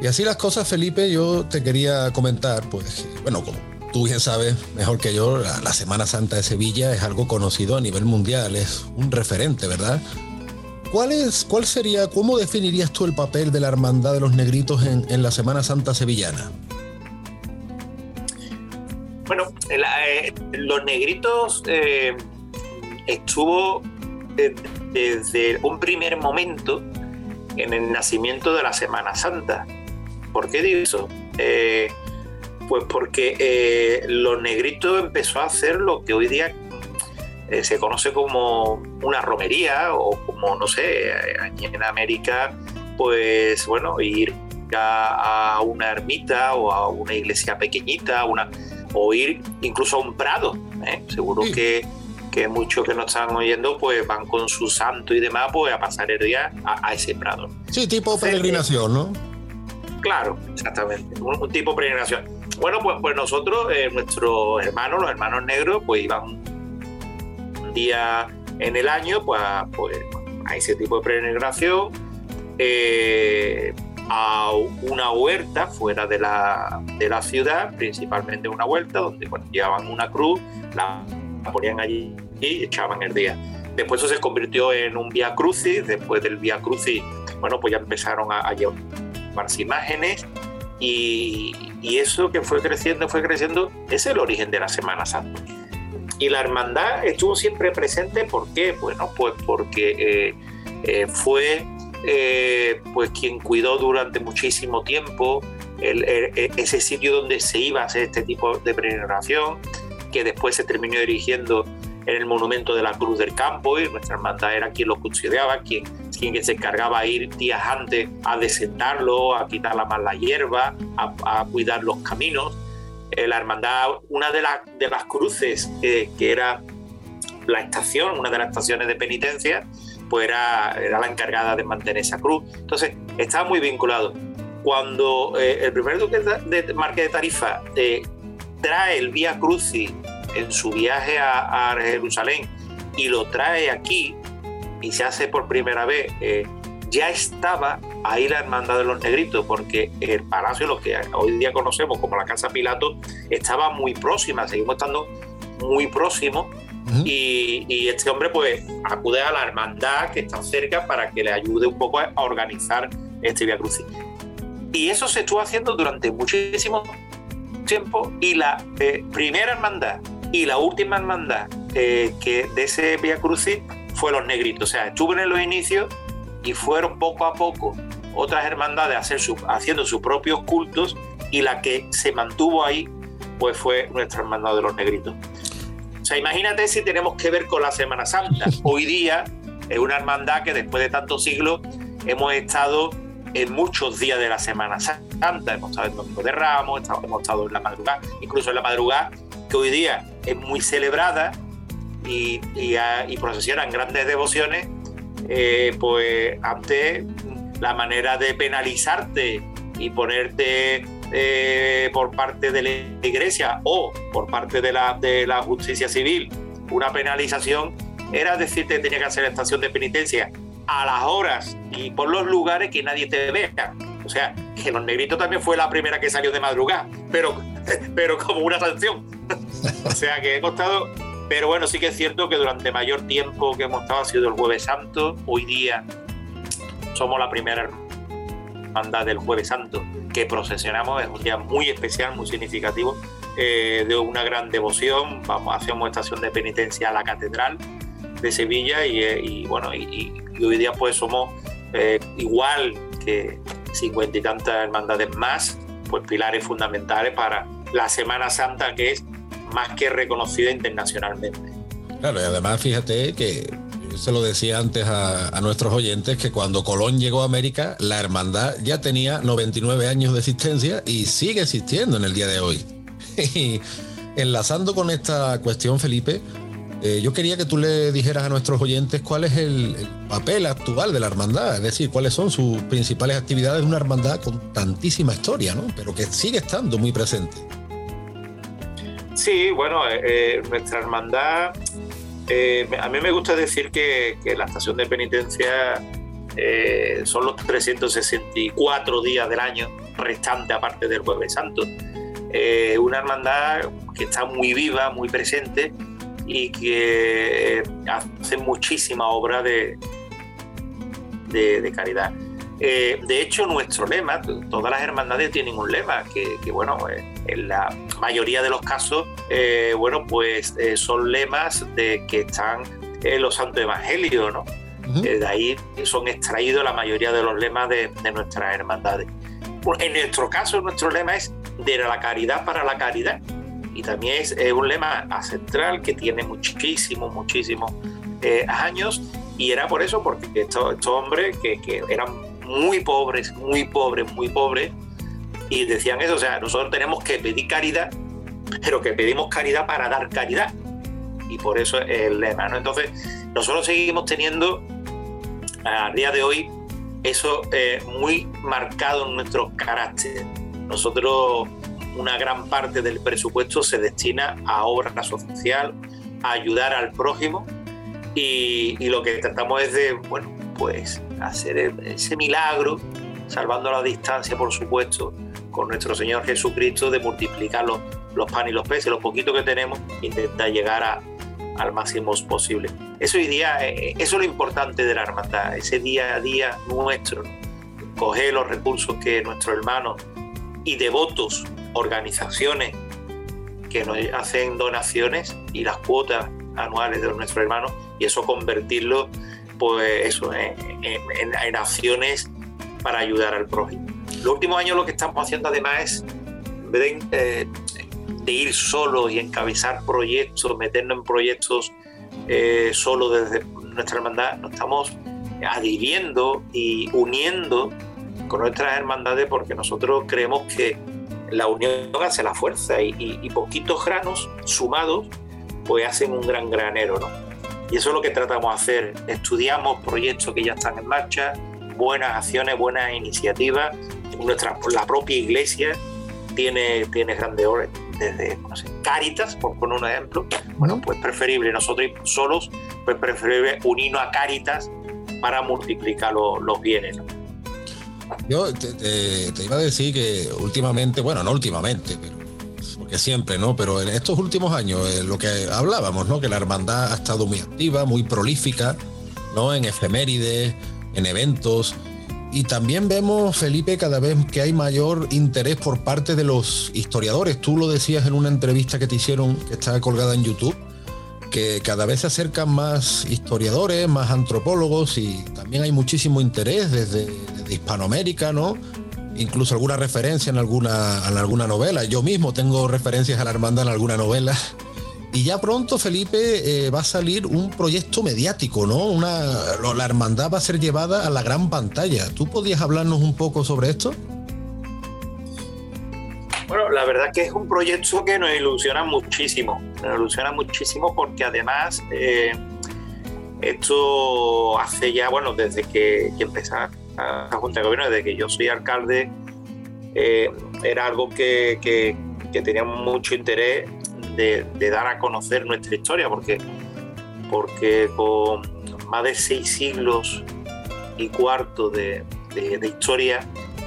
S2: Y así las cosas, Felipe, yo te quería comentar, pues, bueno, como tú bien sabes, mejor que yo, la, Semana Santa de Sevilla es algo conocido a nivel mundial, es un referente, ¿verdad? ¿Cuál, es, ¿Cuál sería, cómo definirías tú el papel de la Hermandad de los Negritos en, la Semana Santa Sevillana?
S3: Bueno, eh, los Negritos eh, estuvo eh, desde un primer momento en el nacimiento de la Semana Santa. ¿Por qué digo eso? pues porque los Negritos empezó a hacer lo que hoy día eh, se conoce como una romería o como, no sé, aquí en América, pues bueno, ir a, una ermita o a una iglesia pequeñita, una, o ir incluso a un prado. ¿eh? Seguro que, que muchos que nos están oyendo pues van con su santo y demás pues a pasar el día a, ese prado.
S2: Sí, tipo peregrinación, ¿no?
S3: Claro, exactamente, un, tipo de peregrinación. Bueno, pues, pues nosotros, eh, nuestros hermanos, los hermanos negros, pues iban día en el año pues, pues a ese tipo de peregrinación, eh, a una huerta fuera de la, de la, ciudad, principalmente una huerta donde llevaban una cruz, la ponían allí y echaban el día. Después eso se convirtió en un vía crucis, después del vía crucis, bueno, pues ya empezaron a, a llevarse imágenes y, y, eso que fue creciendo, fue creciendo, es el origen de la Semana Santa. Y la hermandad estuvo siempre presente, ¿por qué? Bueno, pues porque eh, eh, fue eh, pues quien cuidó durante muchísimo tiempo ese sitio donde se iba a hacer este tipo de peregrinación, que después se terminó dirigiendo en el monumento de la Cruz del Campo y nuestra hermandad era quien lo custodiaba, quien, quien se encargaba de ir días antes a desentarlo, a quitar la mala hierba, a cuidar los caminos. Eh, la hermandad, una de, de las cruces que era la estación, una de las estaciones de penitencia, pues era, era la encargada de mantener esa cruz. Entonces, estaba muy vinculado. Cuando eh, el primer duque de Marqués de Tarifa eh, trae el Vía Crucis en su viaje a, Jerusalén y lo trae aquí y se hace por primera vez, ya estaba ahí la hermandad de los negritos, porque el palacio, lo que hoy día conocemos como la Casa Pilato, estaba muy próxima, seguimos estando muy próximos. y, este hombre pues acude a la hermandad que está cerca para que le ayude un poco a, organizar este Via Crucis. Y eso se estuvo haciendo durante muchísimo tiempo y la eh, primera hermandad y la última hermandad eh, que de ese Via Crucis fue los negritos. O sea, estuvo en los inicios y fueron poco a poco otras hermandades hacer haciendo sus propios cultos y la que se mantuvo ahí pues fue nuestra hermandad de los negritos. O sea, imagínate si tenemos que ver con la Semana Santa. Hoy día es una hermandad que después de tantos siglos hemos estado en muchos días de la Semana Santa. Hemos estado en Domingo de Ramos, hemos estado en la madrugada, incluso en la madrugada, que hoy día es muy celebrada y, y, y procesionan grandes devociones. Eh, pues antes la manera de penalizarte y ponerte eh, por parte de la iglesia o por parte de la, de la justicia civil una penalización era decirte que tenía que hacer la estación de penitencia a las horas y por los lugares que nadie te vea. O sea, que los negritos también fue la primera que salió de madrugada, pero, pero como una sanción. o sea que hemos estado Pero bueno, sí que es cierto que durante mayor tiempo que hemos estado ha sido el Jueves Santo. Hoy día somos la primera hermandad del Jueves Santo que procesionamos. Es un día muy especial, muy significativo, eh, de una gran devoción. Vamos, hacemos estación de penitencia a la Catedral de Sevilla y, eh, bueno, y, hoy día pues somos eh, igual que cincuenta y tantas hermandades más, pues pilares fundamentales para la Semana Santa que es más que reconocida internacionalmente.
S2: Claro, y además fíjate que se lo decía antes a, nuestros oyentes que cuando Colón llegó a América, la hermandad ya tenía 99 años de existencia y sigue existiendo en el día de hoy. y enlazando con esta cuestión, Felipe, eh, yo quería que tú le dijeras a nuestros oyentes cuál es el, el, papel actual de la hermandad, es decir, cuáles son sus principales actividades de una hermandad con tantísima historia, ¿no? Pero que sigue estando muy presente.
S3: Sí, bueno, eh, eh, nuestra hermandad, eh, a mí me gusta decir que, la estación de penitencia son los 364 días del año restante aparte del jueves santo. una hermandad que está muy viva, muy presente y que hace muchísima obra de, de caridad. Eh, de hecho, nuestro lema, todas las hermandades tienen un lema que, bueno, eh, en la mayoría de los casos, eh, bueno, pues son lemas de que están en los santos evangelios, ¿no? de ahí son extraídos la mayoría de los lemas de, nuestras hermandades. En nuestro caso, nuestro lema es de la caridad para la caridad. Y también es, un lema ancestral que tiene muchísimos, muchísimos años. Y era por eso, porque estos, estos hombres que, que eran muy pobres, muy pobres, muy pobres, y decían eso, o sea, nosotros tenemos que pedir caridad, pero que pedimos caridad para dar caridad. Y por eso es el lema, ¿no? Entonces, nosotros seguimos teniendo a día de hoy eso eh, muy marcado en nuestro carácter. Nosotros, una gran parte del presupuesto se destina a obra social, a ayudar al prójimo, y, y lo que tratamos es de, bueno, pues hacer ese milagro, salvando la distancia, por supuesto, con nuestro Señor Jesucristo, de multiplicar los, los panes y los peces, lo poquito que tenemos, intentar llegar a, al máximo posible. Eso hoy día, eh, eso es lo importante de la hermandad, ese día a día nuestro, coger los recursos que nuestros hermanos y devotos, organizaciones que nos hacen donaciones y las cuotas anuales de nuestros hermanos y eso convertirlo pues eso, en, acciones para ayudar al prójimo. Los últimos años lo que estamos haciendo además es, en vez eh, de, ir solo y encabezar proyectos, meternos en proyectos eh, solo desde nuestra hermandad, nos estamos adhiriendo y uniendo con nuestras hermandades porque nosotros creemos que la unión hace la fuerza y poquitos granos sumados pues hacen un gran granero, ¿no? Y eso es lo que tratamos de hacer. Estudiamos proyectos que ya están en marcha, buenas acciones, buenas iniciativas. Nuestra, la propia iglesia tiene, tiene grandes obras, desde no sé, Caritas, por poner un ejemplo. Bueno, pues preferible nosotros solos, pues preferible unirnos a Caritas para multiplicar los bienes.
S2: Yo te, te, iba a decir que últimamente, bueno, no últimamente, pero que siempre, ¿no? Pero en estos últimos años, eh, lo que hablábamos, ¿no? Que la hermandad ha estado muy activa, muy prolífica, ¿no? En efemérides, en eventos. Y también vemos, Felipe, cada vez que hay mayor interés por parte de los historiadores. Tú lo decías en una entrevista que te hicieron, que está colgada en YouTube, que cada vez se acercan más historiadores, más antropólogos y también hay muchísimo interés desde, desde Hispanoamérica, ¿no? Incluso alguna referencia en alguna, en alguna novela. Yo mismo tengo referencias a la hermandad en alguna novela. Y ya pronto, Felipe, eh, va a salir un proyecto mediático, ¿no? Una, la hermandad va a ser llevada a la gran pantalla. ¿Tú podías hablarnos un poco sobre esto?
S3: Bueno, la verdad que es un proyecto que nos ilusiona muchísimo. Nos ilusiona muchísimo porque además eh, esto hace ya, bueno, desde que, que a Junta de Gobierno, desde que yo soy alcalde, eh, era algo que, que, tenía mucho interés de, dar a conocer nuestra historia, porque, porque con más de seis siglos y cuarto de, de, historia,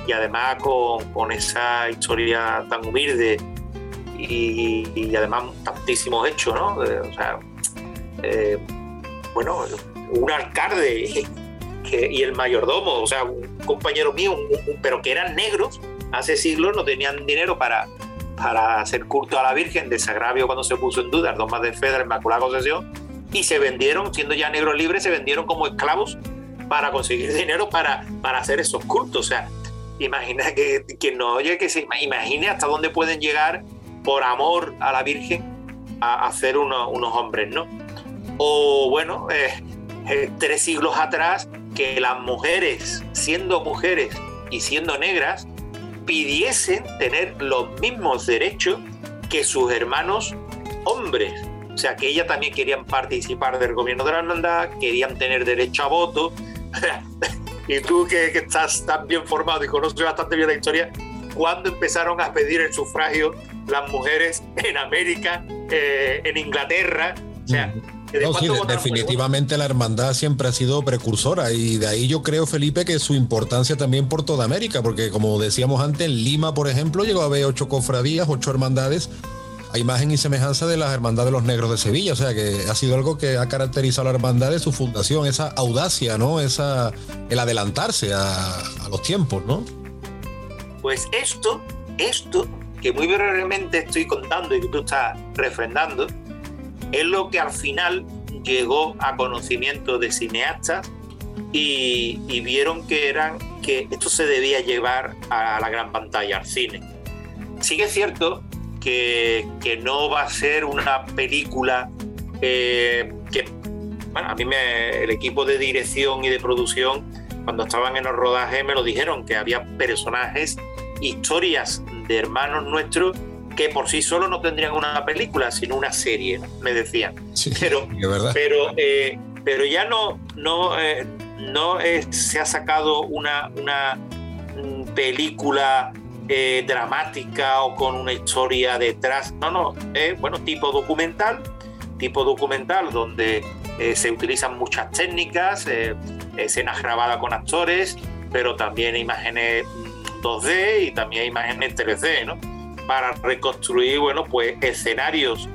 S3: y además con, con, esa historia tan humilde y, y, además tantísimos hechos, ¿no? o sea, eh, bueno, un alcalde y el mayordomo, o sea, un compañero mío, pero que eran negros, hace siglos no tenían dinero para, para hacer culto a la Virgen, desagravio cuando se puso en duda, dos más de fe de la Inmaculada Concepción, y se vendieron, siendo ya negros libres, se vendieron como esclavos para conseguir dinero para, para hacer esos cultos. O sea, imagina que quien no oye, que se imagine hasta dónde pueden llegar por amor a la Virgen a hacer unos hombres, ¿no? O bueno, eh, tres siglos atrás, que las mujeres, siendo mujeres y siendo negras, pidiesen tener los mismos derechos que sus hermanos hombres. O sea, que ellas también querían participar del gobierno de la hermandad, querían tener derecho a voto. y tú que, estás tan bien formado y conoces bastante bien la historia, ¿cuándo empezaron a pedir el sufragio las mujeres en América, eh, en Inglaterra? O sea,
S2: definitivamente la hermandad siempre ha sido precursora y de ahí yo creo, Felipe, que su importancia también por toda América, porque como decíamos antes, en Lima, por ejemplo, llegó a haber ocho cofradías, ocho hermandades, a imagen y semejanza de las hermandades de los negros de Sevilla, o sea que ha sido algo que ha caracterizado a la hermandad de su fundación, esa audacia, ¿no? Esa, el adelantarse a, a los tiempos, ¿no?
S3: Pues esto, esto que muy brevemente estoy contando y que tú estás refrendando, es lo que al final llegó a conocimiento de cineastas y, vieron que eran que esto se debía llevar a la gran pantalla, al cine. Sí que es cierto que, no va a ser una película eh, que, bueno, a mí me, el equipo de dirección y de producción, cuando estaban en el rodaje, me lo dijeron, que había personajes, historias de hermanos nuestros que por sí solo no tendrían una película, sino una serie, me decían. pero, pero, eh, pero ya no, no, eh, no se ha sacado una, una mm, película eh, dramática o con una historia detrás. No, no, es bueno, tipo documental, tipo documental donde se utilizan muchas técnicas, escenas grabadas con actores, pero también imágenes 2D mm, y también imágenes 3D, ¿no? Para reconstruir, bueno, pues escenarios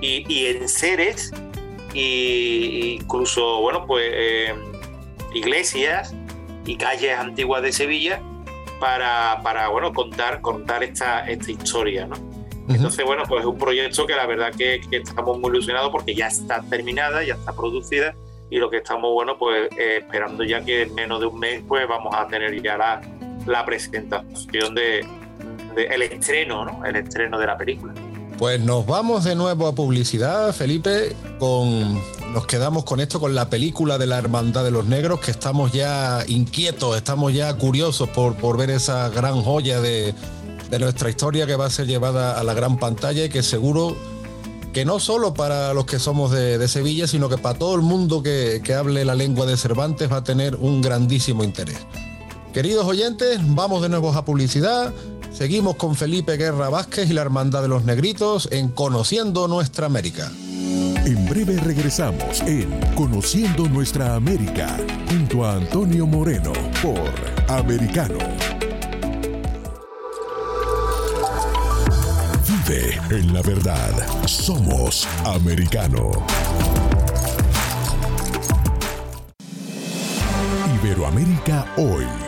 S3: y, y enseres e incluso, bueno, pues eh, iglesias y calles antiguas de Sevilla para, para bueno, contar, contar esta, esta historia, ¿no? Entonces, bueno, pues es un proyecto que la verdad que, estamos muy ilusionados porque ya está terminada, ya está producida y lo que estamos, bueno, pues eh, esperando ya que en menos de un mes, pues vamos a tener ya la, la presentación de, el estreno, ¿no? El estreno de la película.
S2: Pues nos vamos de nuevo a publicidad, Felipe, con nos quedamos con esto, con la película de la Hermandad de los Negros, que estamos ya inquietos, estamos ya curiosos por, por ver esa gran joya de, nuestra historia que va a ser llevada a la gran pantalla y que seguro que no solo para los que somos de, Sevilla, sino que para todo el mundo que, que hable la lengua de Cervantes va a tener un grandísimo interés. Queridos oyentes, vamos de nuevo a publicidad. Seguimos con Felipe Guerra Vázquez y la Hermandad de los Negritos en Conociendo Nuestra América.
S1: En breve regresamos en Conociendo Nuestra América junto a Antonio Moreno por Americano. Vive en la verdad. Somos Americano. Iberoamérica hoy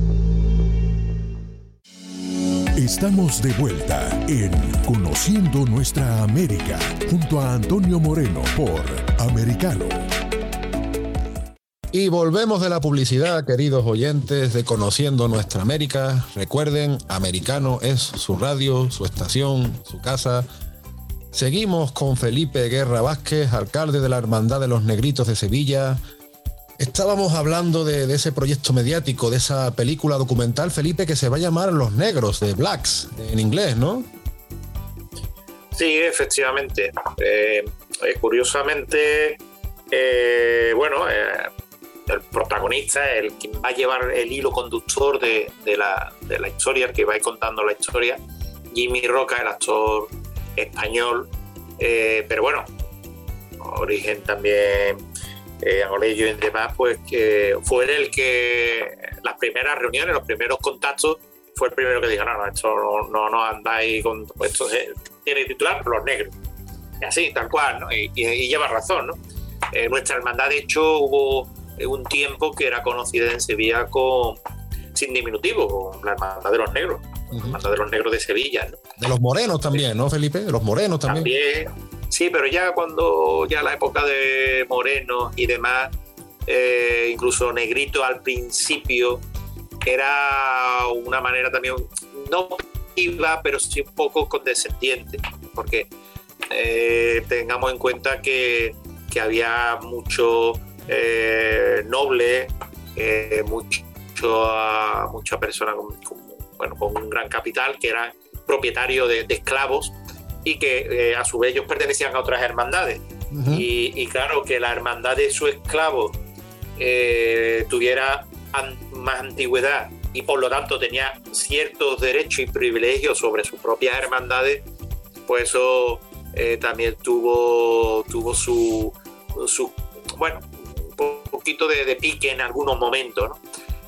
S1: Estamos de vuelta en Conociendo Nuestra América junto a Antonio Moreno por Americano.
S2: Y volvemos de la publicidad, queridos oyentes de Conociendo Nuestra América. Recuerden, Americano es su radio, su estación, su casa. Seguimos con Felipe Guerra Vázquez, alcalde de la Hermandad de los Negritos de Sevilla. Estábamos hablando de, ese proyecto mediático, de esa película documental, Felipe, que se va a llamar Los Negros, de Blacks, en inglés, ¿no?
S3: Sí, efectivamente. Eh, eh, curiosamente, eh, bueno, el protagonista, el que va a llevar el hilo conductor de, la, historia, el que va a ir contando la historia, Jimmy Roca, el actor español, pero bueno, origen también eh, Angolillo y demás, pues que fue el que las primeras reuniones, los primeros contactos, fue el primero que dijo, no, no, esto no, no, andáis con esto tiene titular los negros. Y así, tal cual, ¿no? Y, lleva razón, ¿no? Eh, nuestra hermandad, de hecho, hubo un tiempo que era conocida en Sevilla con sin diminutivo, con la hermandad de los negros, la hermandad de los negros de Sevilla, ¿no?
S2: De los morenos también, ¿no, Felipe? De los morenos también.
S3: También, Sí, pero ya cuando ya la época de Moreno y demás, eh, incluso Negrito al principio, era una manera también, no iba, pero sí un poco condescendiente, porque eh, tengamos en cuenta que, había mucho eh, noble, mucho, mucha persona con, bueno, con un gran capital que era propietario de esclavos y que eh, a su vez ellos pertenecían a otras hermandades. y, claro, que la hermandad de su esclavo eh, tuviera más antigüedad y por lo tanto tenía ciertos derechos y privilegios sobre sus propias hermandades, pues eso eh, también tuvo, tuvo su, su, bueno, un poquito de, pique en algunos momentos.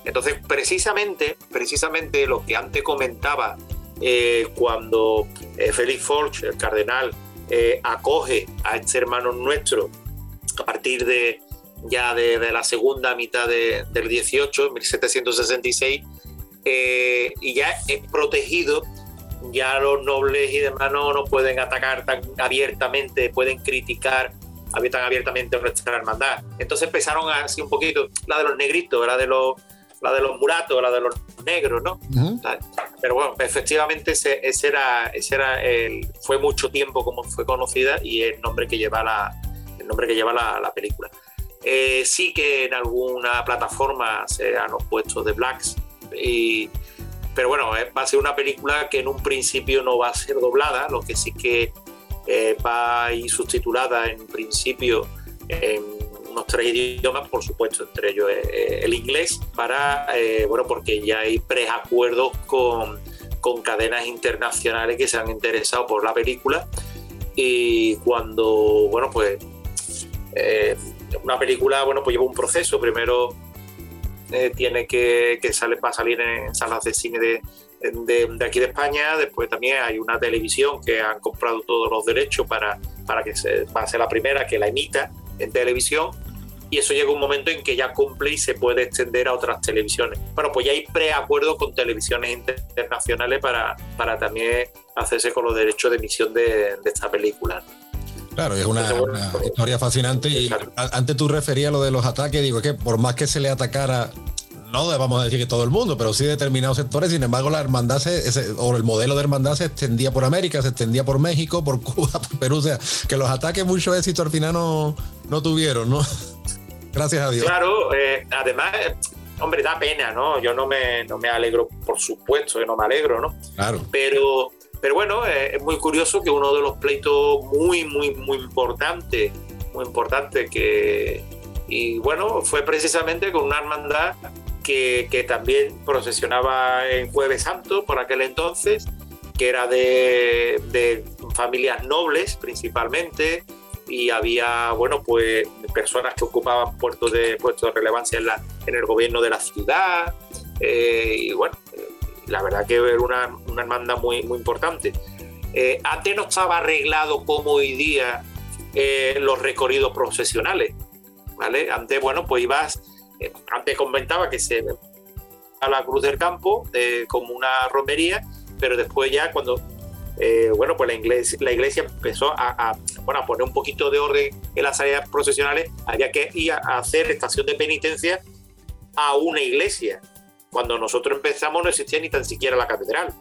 S3: Entonces, precisamente, precisamente lo que antes comentaba eh, cuando eh, Félix Forge, el cardenal, eh, acoge a este hermano nuestro a partir de ya de, la segunda mitad del 18, 1766, y ya es protegido, ya los nobles y demás no, pueden atacar tan abiertamente, pueden criticar tan abiertamente nuestra hermandad. Entonces empezaron así un poquito, la de los negritos, la de los la de los mulatos, la de los negros, ¿no? Pero bueno, efectivamente ese, era, ese era el, fue mucho tiempo como fue conocida y el nombre que lleva la, el nombre que lleva la, película. Eh, sí que en alguna plataforma se han puesto de Blacks, y, pero bueno, eh, va a ser una película que en un principio no va a ser doblada, lo que sí que eh, va a ir subtitulada en principio en unos tres idiomas, por supuesto, entre ellos eh, el inglés, para, eh, bueno, porque ya hay preacuerdos con, con cadenas internacionales que se han interesado por la película. Y cuando, bueno, pues eh, una película, bueno, pues lleva un proceso, primero tiene que, que sale, va salir en salas de cine de, de, aquí de España, después también hay una televisión que han comprado todos los derechos para, para que se, va a ser la primera que la emita en televisión y eso llega un momento en que ya cumple y se puede extender a otras televisiones. Bueno, pues ya hay preacuerdos con televisiones internacionales para, para también hacerse con los derechos de emisión de, esta película.
S2: Claro, es una, historia fascinante. Y antes tú referías lo de los ataques, digo que por más que se le atacara no vamos a decir que todo el mundo, pero sí determinados sectores. Sin embargo, la hermandad o el modelo de hermandad se extendía por América, se extendía por México, por Cuba, por Perú. O sea, que los ataques mucho éxito al final no, no tuvieron, ¿no? Gracias a Dios.
S3: Claro, eh, además, hombre, da pena, ¿no? Yo no me, no me alegro, por supuesto que no me alegro, ¿no?
S2: Claro.
S3: Pero, pero bueno, eh, es muy curioso que uno de los pleitos muy, muy, muy importante, muy importante que... Y bueno, fue precisamente con una hermandad que, que también procesionaba en Jueves Santo por aquel entonces, que era de, de familias nobles principalmente, y había, bueno, pues personas que ocupaban puestos de, puestos de relevancia en, la, en el gobierno de la ciudad. y bueno, la verdad que era una, una hermandad muy, muy importante. antes no estaba arreglado como hoy día los recorridos profesionales. ¿vale? Antes, bueno, pues ibas, antes comentaba que se a la Cruz del Campo como una romería, pero después ya cuando eh, bueno, pues la iglesia, la iglesia empezó a, bueno, a, poner un poquito de orden en las áreas procesionales, había que ir a hacer estación de penitencia a una iglesia. Cuando nosotros empezamos no existía ni tan siquiera la catedral.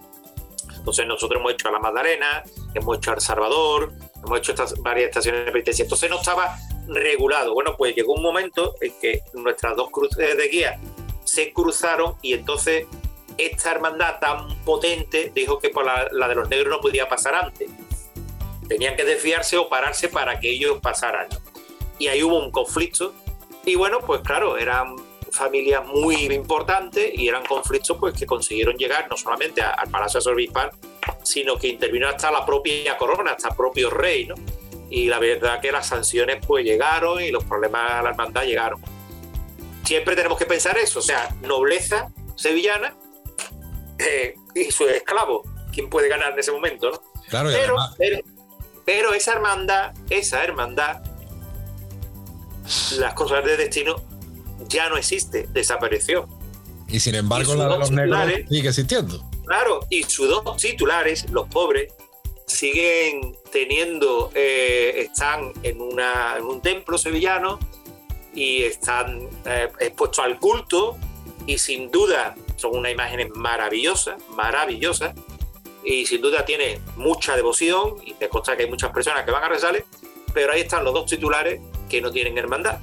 S3: Entonces nosotros hemos hecho a la Magdalena, hemos hecho a El Salvador, hemos hecho estas varias estaciones de penitencia. Entonces no estaba regulado. Bueno, pues llegó un momento en que nuestras dos cruces de guía se cruzaron y entonces esta hermandad tan potente dijo que por la, de los negros no podía pasar antes. Tenían que desviarse o pararse para que ellos pasaran. Y ahí hubo un conflicto. Y bueno, pues claro, eran familias muy importantes y eran conflictos pues que consiguieron llegar no solamente al Palacio Arzobispal, sino que intervino hasta la propia corona, hasta el propio rey, ¿no? Y la verdad que las sanciones pues llegaron y los problemas de la hermandad llegaron. Siempre tenemos que pensar eso, o sea, nobleza sevillana eh, y su esclavo. ¿Quién puede ganar en ese momento? ¿no?
S2: Claro,
S3: pero, pero, esa hermandad, esa hermandad, las cosas de destino ya no existe, desapareció.
S2: Y sin embargo, la de los negros sigue existiendo.
S3: Claro, y sus dos titulares, los pobres, siguen teniendo, eh, están en, una, en un templo sevillano y están eh, expuestos al culto y sin duda son unas imágenes maravillosas, maravillosas, y sin duda tiene mucha devoción, y te consta que hay muchas personas que van a rezarle, pero ahí están los dos titulares que no tienen hermandad.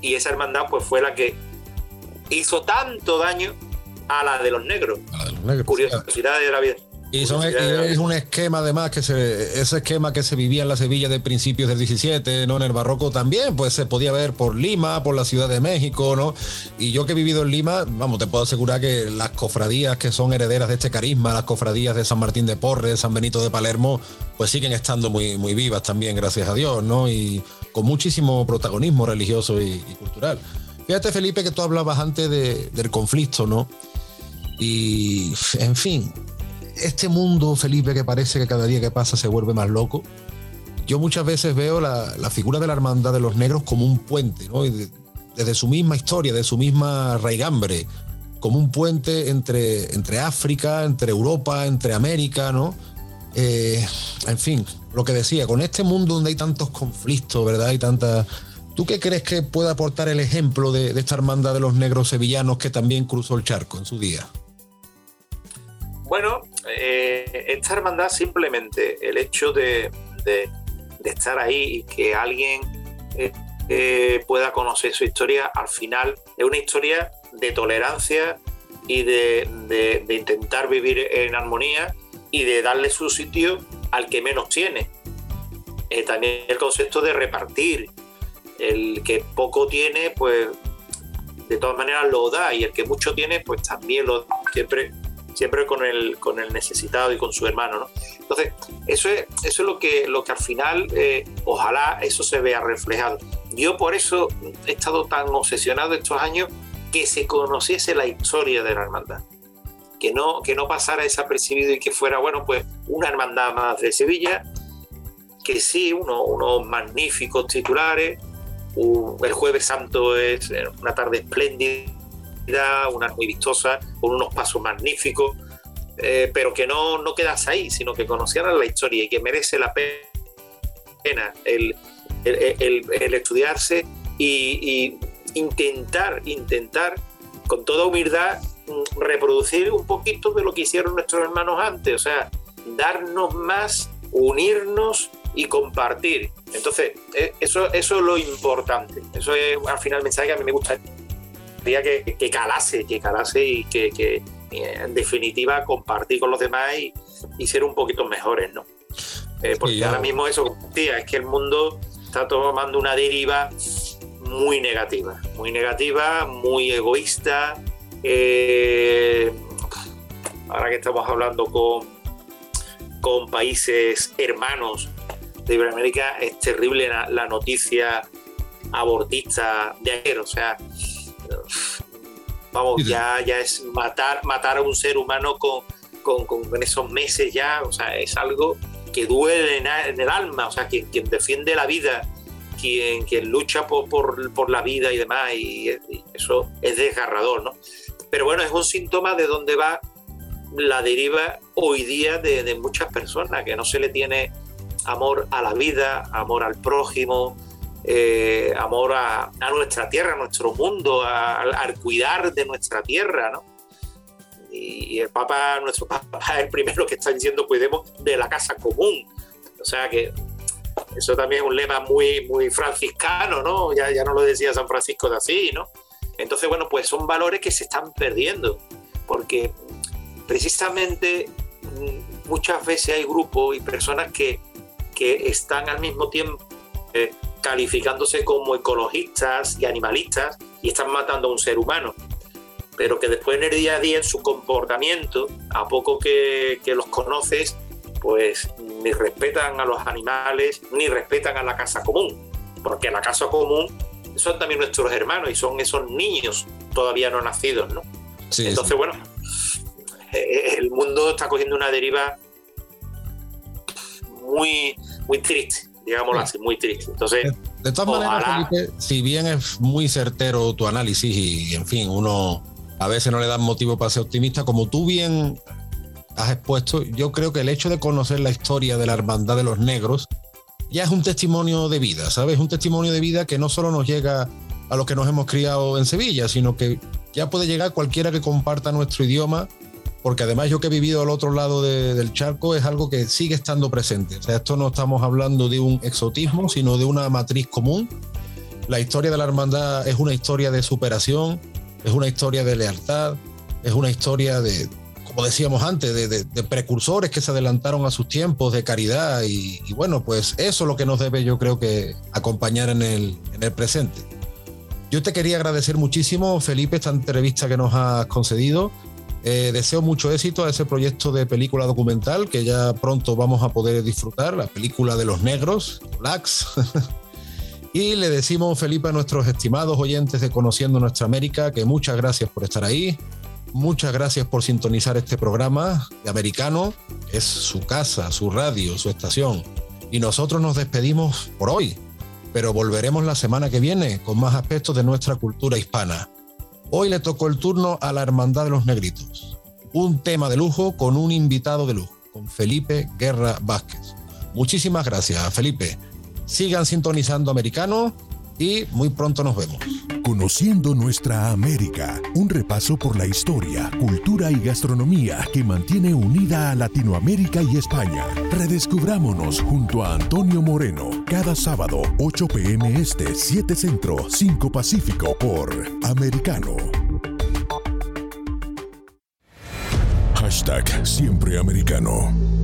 S3: Y esa hermandad pues fue la que hizo tanto daño a la de los negros. A la de los negros. Curiosidad de la vida.
S2: Y, son, es un esquema además que se, ese esquema que se vivía en la Sevilla de principios del 17, ¿no? En el barroco también, pues se podía ver por Lima, por la Ciudad de México, ¿no? Y yo que he vivido en Lima, vamos, te puedo asegurar que las cofradías que son herederas de este carisma, las cofradías de San Martín de Porres, San Benito de Palermo, pues siguen estando muy, muy vivas también, gracias a Dios, ¿no? Y con muchísimo protagonismo religioso y, cultural. Fíjate, Felipe, que tú hablabas antes del conflicto, ¿no? Y, en fin, este mundo, Felipe, que parece que cada día que pasa se vuelve más loco, yo muchas veces veo la, figura de la hermandad de los negros como un puente, ¿no? desde su misma historia, de su misma raigambre, como un puente entre, entre África, entre Europa, entre América, ¿no? Eh, en fin, lo que decía, con este mundo donde hay tantos conflictos, ¿verdad? Y tanta... ¿Tú qué crees que puede aportar el ejemplo de, de esta hermandad de los negros sevillanos que también cruzó el charco en su día?
S3: Bueno, eh, esta hermandad simplemente el hecho de, estar ahí y que alguien eh, eh, pueda conocer su historia, al final es una historia de tolerancia y de, intentar vivir en armonía y de darle su sitio al que menos tiene. también el concepto de repartir. El que poco tiene, pues de todas maneras lo da y el que mucho tiene, pues también lo da. Siempre siempre con el, con el necesitado y con su hermano. ¿no? Entonces, eso es, eso es lo, que, lo que al final, eh, ojalá eso se vea reflejado. Yo por eso he estado tan obsesionado estos años que se conociese la historia de la hermandad. Que no, que no pasara desapercibido y que fuera, bueno, pues una hermandad más de Sevilla, que sí, uno, unos magníficos titulares. el Jueves Santo es una tarde espléndida una muy vistosa, con unos pasos magníficos, eh, pero que no, no quedas ahí, sino que conocieras la historia y que merece la pena el, el, estudiarse y, intentar, intentar con toda humildad reproducir un poquito de lo que hicieron nuestros hermanos antes, o sea, darnos más, unirnos y compartir. Entonces, eh, eso, eso es lo importante. Eso es al final el mensaje que a mí me gusta que, que calase, que calase y que, en definitiva compartir con los demás y, ser un poquito mejores, ¿no? Eh, porque ahora mismo eso, tía, es que el mundo está tomando una deriva muy negativa, muy negativa, muy egoísta. Eh, ahora que estamos hablando con, con países hermanos de Iberoamérica, es terrible la, la noticia abortista de ayer. O sea, vamos, ya, ya es matar, matar a un ser humano con, con, esos meses ya, o sea, es algo que duele en, el alma, o sea, quien, quien defiende la vida, quien, quien lucha por, por, la vida y demás, y, eso es desgarrador, ¿no? Pero bueno, es un síntoma de dónde va la deriva hoy día de, muchas personas, que no se le tiene amor a la vida, amor al prójimo, eh, amor a, nuestra tierra, a nuestro mundo, al cuidar de nuestra tierra, ¿no? y el Papa, nuestro Papa, es el primero que está diciendo cuidemos de la casa común. O sea que eso también es un lema muy, muy franciscano, ¿no? Ya, ya no lo decía San Francisco de así, ¿no? Entonces, bueno, pues son valores que se están perdiendo, porque precisamente mm, muchas veces hay grupos y personas que, que están al mismo tiempo eh, calificándose como ecologistas y animalistas y están matando a un ser humano. Pero que después en el día a día, en su comportamiento, a poco que, los conoces, pues ni respetan a los animales, ni respetan a la casa común, porque la casa común son también nuestros hermanos y son esos niños todavía no nacidos, ¿no? Entonces, bueno, eh, el mundo está cogiendo una deriva muy, muy triste, digámoslo así, muy triste. Entonces,
S2: de, todas maneras, si bien es muy certero tu análisis y, en fin, uno a veces no le dan motivo para ser optimista. Como tú bien has expuesto, yo creo que el hecho de conocer la historia de la hermandad de los negros ya es un testimonio de vida, ¿sabes? Un testimonio de vida que no solo nos llega a los que nos hemos criado en Sevilla, sino que ya puede llegar cualquiera que comparta nuestro idioma, porque además yo que he vivido al otro lado del charco es algo que sigue estando presente. O sea, esto no estamos hablando de un exotismo, sino de una matriz común. La historia de la hermandad es una historia de superación, es una historia de lealtad, es una historia de, como decíamos antes, de, precursores que se adelantaron a sus tiempos, de caridad y, bueno, pues eso es lo que nos debe yo creo que acompañar en el, en el presente. Yo te quería agradecer muchísimo, Felipe, esta entrevista que nos has concedido. Eh, deseo mucho éxito a ese proyecto de película documental que ya pronto vamos a poder disfrutar, la película de los negros, Blacks. Y le decimos, Felipe, a nuestros estimados oyentes de Conociendo Nuestra América, que muchas gracias por estar ahí. Muchas gracias por sintonizar este programa de Americano. Es su casa, su radio, su estación. Y nosotros nos despedimos por hoy, pero volveremos la semana que viene con más aspectos de nuestra cultura hispana. Hoy le tocó el turno a la Hermandad de los Negritos. Un tema de lujo con un invitado de lujo, con Felipe Guerra Vázquez. Muchísimas gracias, Felipe. Sigan sintonizando americano y muy pronto nos vemos.
S1: Conociendo nuestra América, un repaso por la historia, cultura y gastronomía que mantiene unida a Latinoamérica y España. Redescubrámonos junto a Antonio Moreno cada sábado 8 pm este, 7 centro, 5 pacífico por Americano. Hashtag siempre americano.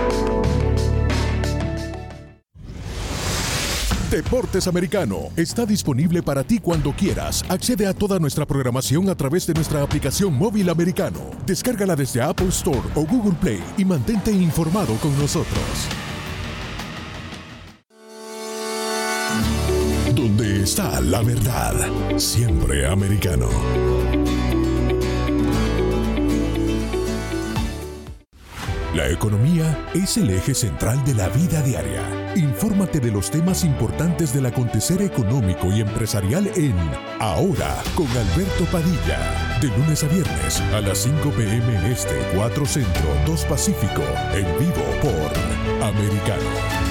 S1: Deportes Americano está disponible para ti cuando quieras. Accede a toda nuestra programación a través de nuestra aplicación móvil americano. Descárgala desde Apple Store o Google Play y mantente informado con nosotros. Donde está la verdad, siempre americano. La economía es el eje central de la vida diaria. Infórmate de los temas importantes del acontecer económico y empresarial en Ahora con Alberto Padilla. De lunes a viernes a las 5 pm este, 4 centro, 2 pacífico. En vivo por Americano.